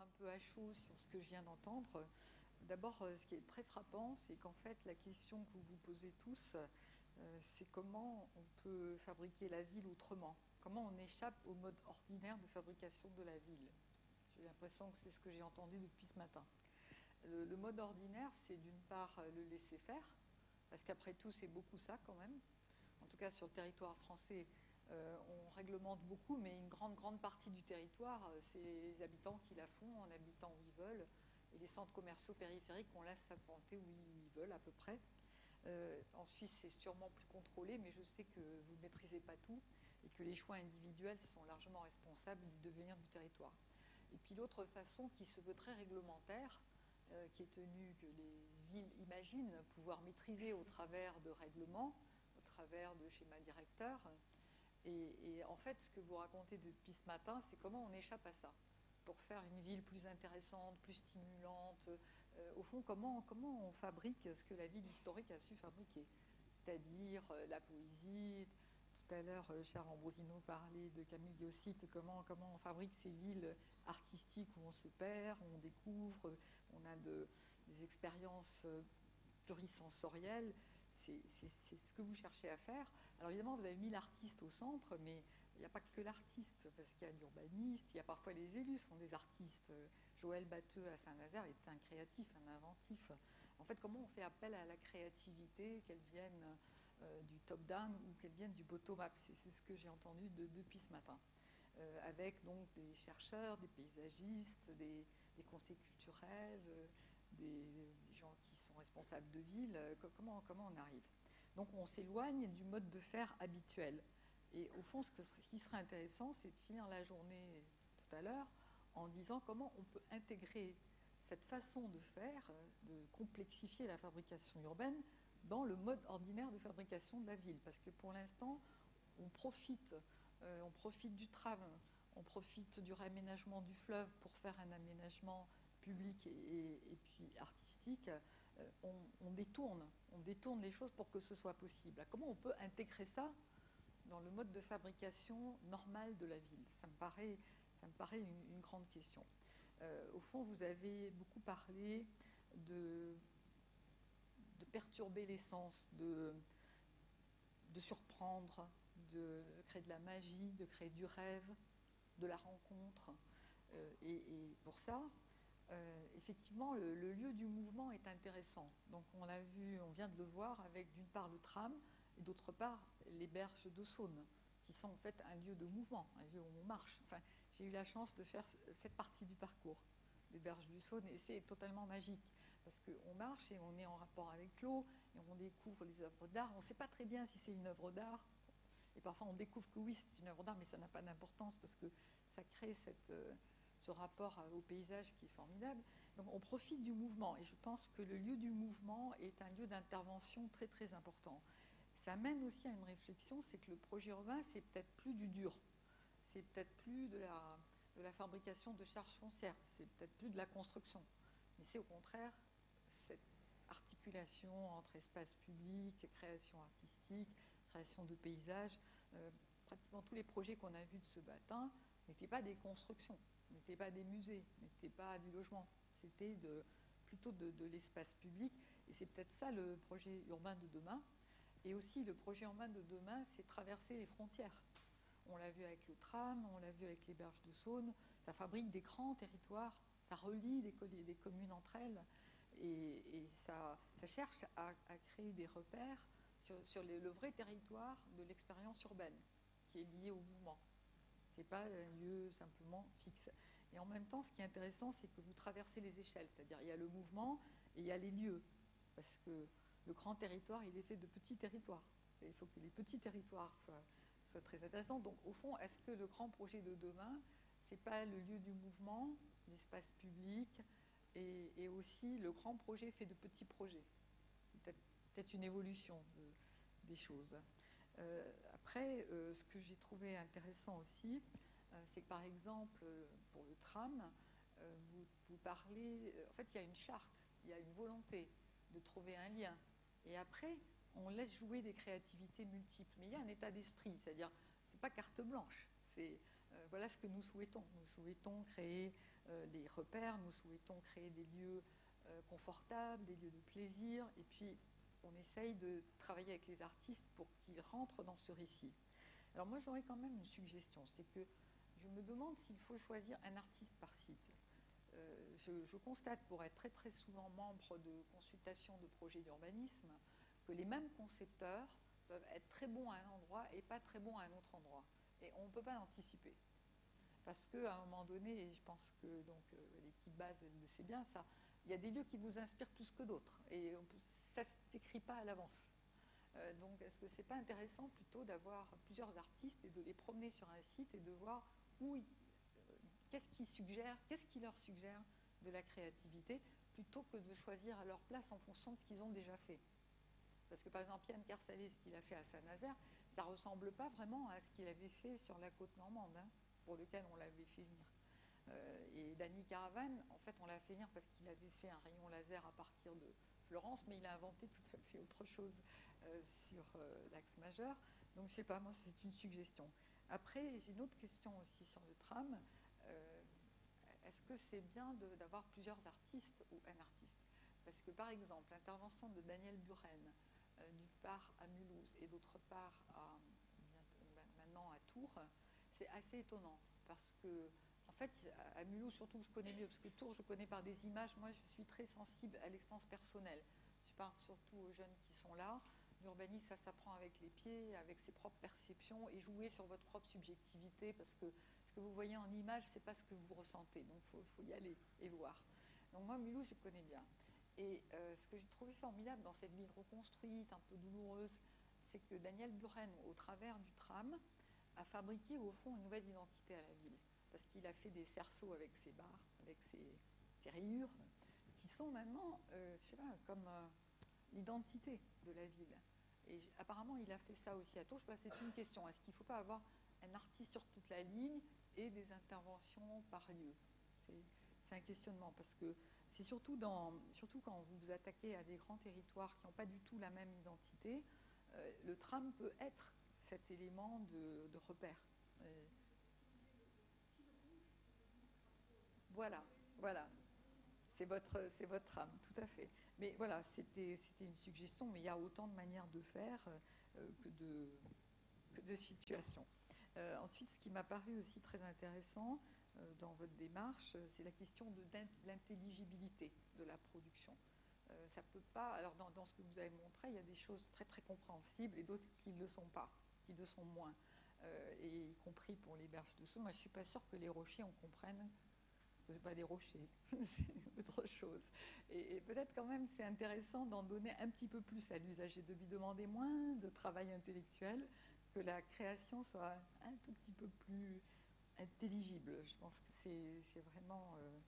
un peu à chaud sur ce que je viens d'entendre. D'abord, ce qui est très frappant, c'est qu'en fait, la question que vous vous posez tous, c'est comment on peut fabriquer la ville autrement Comment on échappe au mode ordinaire de fabrication de la ville J'ai l'impression que c'est ce que j'ai entendu depuis ce matin. Le, mode ordinaire, c'est d'une part le laisser faire, parce qu'après tout, c'est beaucoup ça quand même. En tout cas, sur le territoire français, euh, on réglemente beaucoup, mais une grande, grande partie du territoire, euh, c'est les habitants qui la font en habitant où ils veulent. Et les centres commerciaux périphériques, on laisse s'implanter où ils veulent à peu près. Euh, en Suisse, c'est sûrement plus contrôlé, mais je sais que vous ne maîtrisez pas tout et que les choix individuels sont largement responsables du devenir du territoire. Et puis l'autre façon qui se veut très réglementaire, qui est tenue que les villes imaginent pouvoir maîtriser au travers de règlements, au travers de schémas directeurs, et, en fait, ce que vous racontez depuis ce matin, c'est comment on échappe à ça pour faire une ville plus intéressante, plus stimulante. Euh, au fond, comment, comment on fabrique ce que la ville historique a su fabriquer C'est-à-dire euh, la poésie. Tout à l'heure, euh, Charles Ambrosino parlait de Camille Yossite, comment, comment on fabrique ces villes artistiques où on se perd, où on découvre, on a de, des expériences plurisensorielles. C'est ce que vous cherchez à faire. Alors évidemment, vous avez mis l'artiste au centre, mais il n'y a pas que l'artiste, parce qu'il y a l'urbaniste, il y a parfois les élus sont des artistes. Joël Batteux à Saint-Nazaire est un créatif, un inventif. En fait, comment on fait appel à la créativité, qu'elle vienne euh, du top-down ou qu'elle vienne du bottom-up C'est ce que j'ai entendu depuis ce matin. Euh, avec donc des chercheurs, des paysagistes, des, conseils culturels, euh, des, gens qui sont responsables de ville. comment, comment on arrive? Donc on s'éloigne du mode de faire habituel. Et au fond, ce, qui serait intéressant, c'est de finir la journée tout à l'heure en disant comment on peut intégrer cette façon de faire, de complexifier la fabrication urbaine dans le mode ordinaire de fabrication de la ville. Parce que pour l'instant, on profite, euh, on profite du tram, on profite du réaménagement du fleuve pour faire un aménagement public et puis artistique. Euh, on, détourne, les choses pour que ce soit possible. Comment on peut intégrer ça dans le mode de fabrication normal de la ville? Ça me paraît, une, grande question. Euh, au fond, vous avez beaucoup parlé de, de perturber l'essence, de, de surprendre, de créer de la magie, de créer du rêve, de la rencontre. Euh, et, pour ça, euh, effectivement, le, lieu du mouvement est intéressant. Donc, on l'a vu, on vient de le voir avec d'une part le tram et d'autre part les berges de Saône, qui sont en fait un lieu de mouvement, un lieu où on marche. Enfin, j'ai eu la chance de faire cette partie du parcours des berges du Saône et c'est totalement magique parce qu'on marche et on est en rapport avec l'eau et on découvre les œuvres d'art. On ne sait pas très bien si c'est une œuvre d'art. Et parfois on découvre que oui, c'est une œuvre d'art, mais ça n'a pas d'importance parce que ça crée cette, euh, ce rapport au paysage qui est formidable. Donc on profite du mouvement et je pense que le lieu du mouvement est un lieu d'intervention très très important. Ça mène aussi à une réflexion, c'est que le projet urbain, c'est peut-être plus du dur, c'est peut-être plus de la, fabrication de charges foncières, c'est peut-être plus de la construction, mais c'est au contraire cette articulation entre espace public, création artistique, création de paysages. Euh, pratiquement tous les projets qu'on a vus de ce matin n'étaient pas des constructions, n'était pas des musées, n'était pas du logement, c'était plutôt de, l'espace public. Et c'est peut-être ça le projet urbain de demain. Et aussi le projet urbain de demain, c'est traverser les frontières. On l'a vu avec le tram, on l'a vu avec les berges de Saône, ça fabrique des grands territoires, ça relie des, communes entre elles, et, ça, cherche à, créer des repères sur, le vrai territoire de l'expérience urbaine qui est lié au mouvement pas un lieu simplement fixe. Et en même temps, ce qui est intéressant, c'est que vous traversez les échelles, c'est-à-dire il y a le mouvement et il y a les lieux, parce que le grand territoire, il est fait de petits territoires. Il faut que les petits territoires soient, très intéressants. Donc, au fond, est-ce que le grand projet de demain, c'est pas le lieu du mouvement, l'espace public, et, aussi le grand projet fait de petits projets? Peut-être une évolution des choses. Euh, après, euh, ce que j'ai trouvé intéressant aussi, euh, c'est que par exemple, pour le tram, vous, parlez, en fait, il y a une charte, il y a une volonté de trouver un lien. Et après, on laisse jouer des créativités multiples. Mais il y a un état d'esprit, c'est-à-dire, c'est pas carte blanche. C'est voilà ce que nous souhaitons. Nous souhaitons créer des repères, nous souhaitons créer des lieux confortables, des lieux de plaisir, et puis on essaye de travailler avec les artistes pour qu'ils rentrent dans ce récit. Alors moi j'aurais quand même une suggestion, c'est que je me demande s'il faut choisir un artiste par site. Euh, je, constate, pour être très très souvent membre de consultations de projets d'urbanisme, que les mêmes concepteurs peuvent être très bons à un endroit et pas très bons à un autre endroit. Et on ne peut pas l'anticiper. Parce qu'à un moment donné, et je pense que donc euh, l'équipe base le sait bien, ça, il y a des lieux qui vous inspirent plus que d'autres. Et ça ne s'écrit pas à l'avance. Euh, donc, est-ce que c'est pas intéressant plutôt d'avoir plusieurs artistes et de les promener sur un site et de voir où, euh, qu'est-ce qu'ils suggèrent, qu'est-ce qui leur suggère de la créativité, plutôt que de choisir à leur place en fonction de ce qu'ils ont déjà fait? Parce que par exemple, Yann Carsalet, ce qu'il a fait à Saint-Nazaire, ça ressemble pas vraiment à ce qu'il avait fait sur la côte normande, hein, pour lequel on l'avait fait venir. Euh, et Danny Caravan, en fait, on l'a fait venir parce qu'il avait fait un rayon laser à partir de Florence, mais il a inventé tout à fait autre chose euh, sur euh, l'axe majeur. Donc, je sais pas, moi, c'est une suggestion. Après, j'ai une autre question aussi sur le tram. Est-ce que c'est bien d'avoir plusieurs artistes ou un artiste? Parce que, par exemple, l'intervention de Daniel Buren, d'une part à Mulhouse et d'autre part maintenant à Tours, c'est assez étonnant parce que fait, à Mulhouse, surtout, je connais mieux, parce que Tours, je connais par des images. Moi, je suis très sensible à l'expérience personnelle. Je parle surtout aux jeunes qui sont là. L'urbanisme, ça s'apprend avec les pieds, avec ses propres perceptions et jouer sur votre propre subjectivité, parce que ce que vous voyez en image, c'est pas ce que vous ressentez. Donc, il faut, y aller et voir. Donc, moi, Mulhouse, je connais bien. Et euh, ce que j'ai trouvé formidable dans cette ville reconstruite, un peu douloureuse, c'est que Daniel Buren, au travers du tram, a fabriqué au fond une nouvelle identité à la ville parce qu'il a fait des cerceaux avec ses barres, avec ses, rayures, qui sont maintenant, euh, je sais pas, comme euh, l'identité de la ville. Et apparemment, il a fait ça aussi à Tours. C'est une question. Est-ce qu'il ne faut pas avoir un artiste sur toute la ligne et des interventions par lieu? C'est un questionnement parce que c'est surtout, quand vous vous attaquez à des grands territoires qui n'ont pas du tout la même identité, euh, le tram peut être cet élément de, repère. Voilà, voilà. C'est votre, c'est votre âme, tout à fait. Mais voilà, c'était, c'était une suggestion, mais il y a autant de manières de faire euh, que, de, de situations. Euh, ensuite, ce qui m'a paru aussi très intéressant euh, dans votre démarche, c'est la question de l'intelligibilité de la production. ça peut pas. Alors, dans, ce que vous avez montré, il y a des choses très très compréhensibles et d'autres qui ne le sont pas, qui le sont moins. et y compris pour les berges de Sceaux. Moi, je suis pas sûre que les rochers, on comprenne n'est pas des rochers, c'est autre chose. Et, peut-être quand même c'est intéressant d'en donner un petit peu plus à l'usager, de lui demander moins de travail intellectuel, que la création soit un tout petit peu plus intelligible. Je pense que c'est vraiment euh,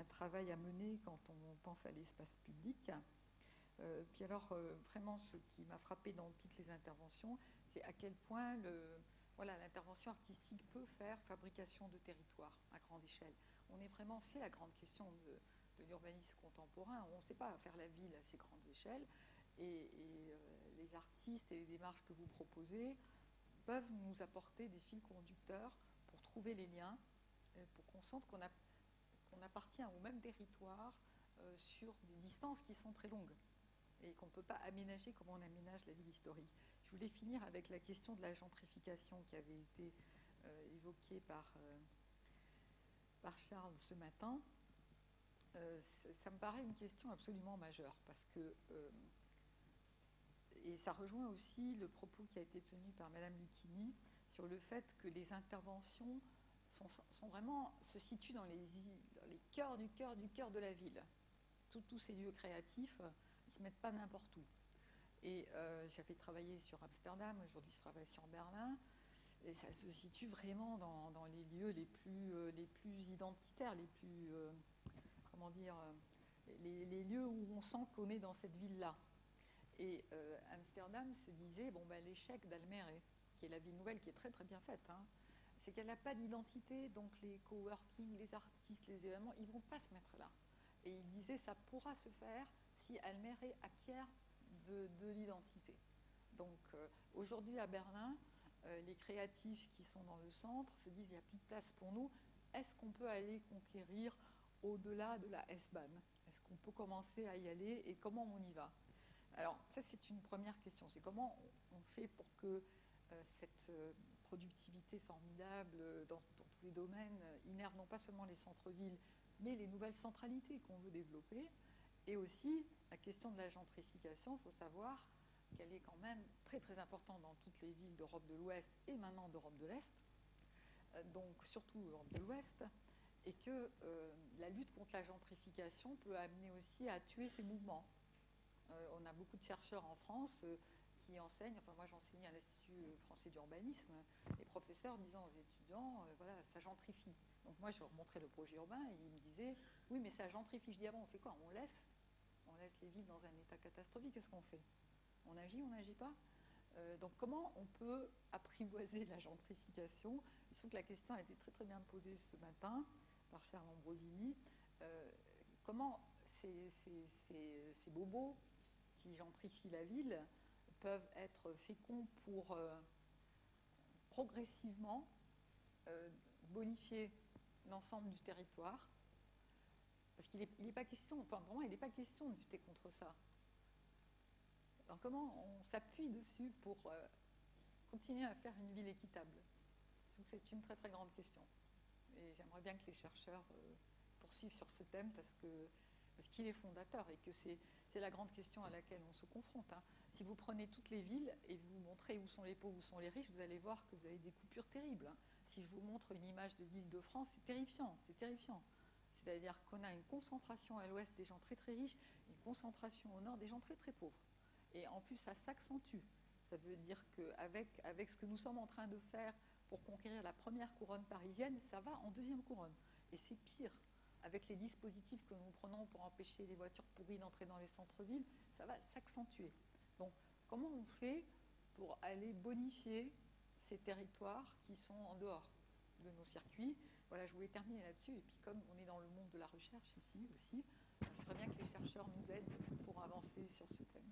un travail à mener quand on pense à l'espace public. Euh, puis alors, euh, vraiment, ce qui m'a frappé dans toutes les interventions, c'est à quel point l'intervention artistique peut faire fabrication de territoire à grande échelle on est vraiment, c'est la grande question de, l'urbanisme contemporain. On ne sait pas faire la ville à ces grandes échelles. Et, euh, les artistes et les démarches que vous proposez peuvent nous apporter des fils conducteurs pour trouver les liens, euh, pour qu'on sente qu'on appartient au même territoire euh, sur des distances qui sont très longues et qu'on ne peut pas aménager comme on aménage la ville historique. Je voulais finir avec la question de la gentrification qui avait été évoquée par par Charles ce matin, euh, ça me paraît une question absolument majeure parce que, euh, et ça rejoint aussi le propos qui a été tenu par Madame Lucchini sur le fait que les interventions sont, vraiment, se situent dans les, les cœurs du cœur du cœur de la ville. tous ces lieux créatifs, ils ne se mettent pas n'importe où. Et euh, j'avais travaillé sur Amsterdam, aujourd'hui je travaille sur Berlin. Et ça se situe vraiment dans, les lieux les plus, euh, les plus identitaires, les plus, euh, comment dire, euh, les, lieux où on sent qu'on est dans cette ville-là. Et Amsterdam se disait, bon, ben, l'échec d'Almere, qui est la ville nouvelle, qui est très très bien faite, hein, c'est qu'elle n'a pas d'identité, donc les coworking, les artistes, les événements, ils ne vont pas se mettre là. Et il disait, ça pourra se faire si Almere acquiert de, de l'identité. Donc aujourd'hui à Berlin, les créatifs qui sont dans le centre se disent il n'y a plus de place pour nous, est-ce qu'on peut aller conquérir au-delà de la S-Bahn? Est-ce qu'on peut commencer à y aller et comment on y va? Alors, ça, c'est une première question. C'est comment on fait pour que euh, cette euh, productivité formidable dans, dans, tous les domaines innerve non pas seulement les centres-villes, mais les nouvelles centralités qu'on veut développer. Et aussi, la question de la gentrification, il faut savoir qu'elle est quand même très très importante dans toutes les villes d'Europe de l'Ouest et maintenant d'Europe de l'Est, euh, donc surtout Europe de l'Ouest, et que euh, la lutte contre la gentrification peut amener aussi à tuer ces mouvements. Euh, on a beaucoup de chercheurs en France qui enseignent, enfin moi j'enseignais à l'Institut français d'urbanisme, les professeurs disant aux étudiants, voilà, ça gentrifie. Donc moi je leur montrais le projet urbain et ils me disaient, oui mais ça gentrifie. Je dis, ah bon, on fait quoi? On laisse On laisse les villes dans un état catastrophique, qu'est-ce qu'on fait? On agit, on n'agit pas euh, donc comment on peut apprivoiser la gentrification? Se trouve que la question a été très très bien posée ce matin par Charles Ambrosini. Euh, comment ces, bobos qui gentrifient la ville peuvent être féconds pour euh, progressivement bonifier l'ensemble du territoire? Parce qu'il n'est pas question, enfin pour moi il n'est pas question de lutter contre ça. Comment on s'appuie dessus pour euh, continuer à faire une ville équitable? C'est une très très grande question. Et j'aimerais bien que les chercheurs euh, poursuivent sur ce thème parce qu'il est fondateur et que c'est la grande question à laquelle on se confronte. Hein. Si vous prenez toutes les villes et vous montrez où sont les pauvres, où sont les riches, vous allez voir que vous avez des coupures terribles. Hein. Si je vous montre une image de l'île de France, c'est terrifiant, c'est terrifiant. C'est-à-dire qu'on a une concentration à l'ouest des gens très très riches, une concentration au nord des gens très très pauvres. Et en plus, ça s'accentue. Ça veut dire qu'avec avec ce que nous sommes en train de faire pour conquérir la première couronne parisienne, ça va en deuxième couronne. Et c'est pire. Avec les dispositifs que nous prenons pour empêcher les voitures pourries d'entrer dans les centres-villes, ça va s'accentuer. Donc, comment on fait pour aller bonifier ces territoires qui sont en dehors de nos circuits? Voilà, je voulais terminer là-dessus. Et puis, comme on est dans le monde de la recherche ici aussi, ce serait bien que les chercheurs nous aident pour avancer sur ce thème.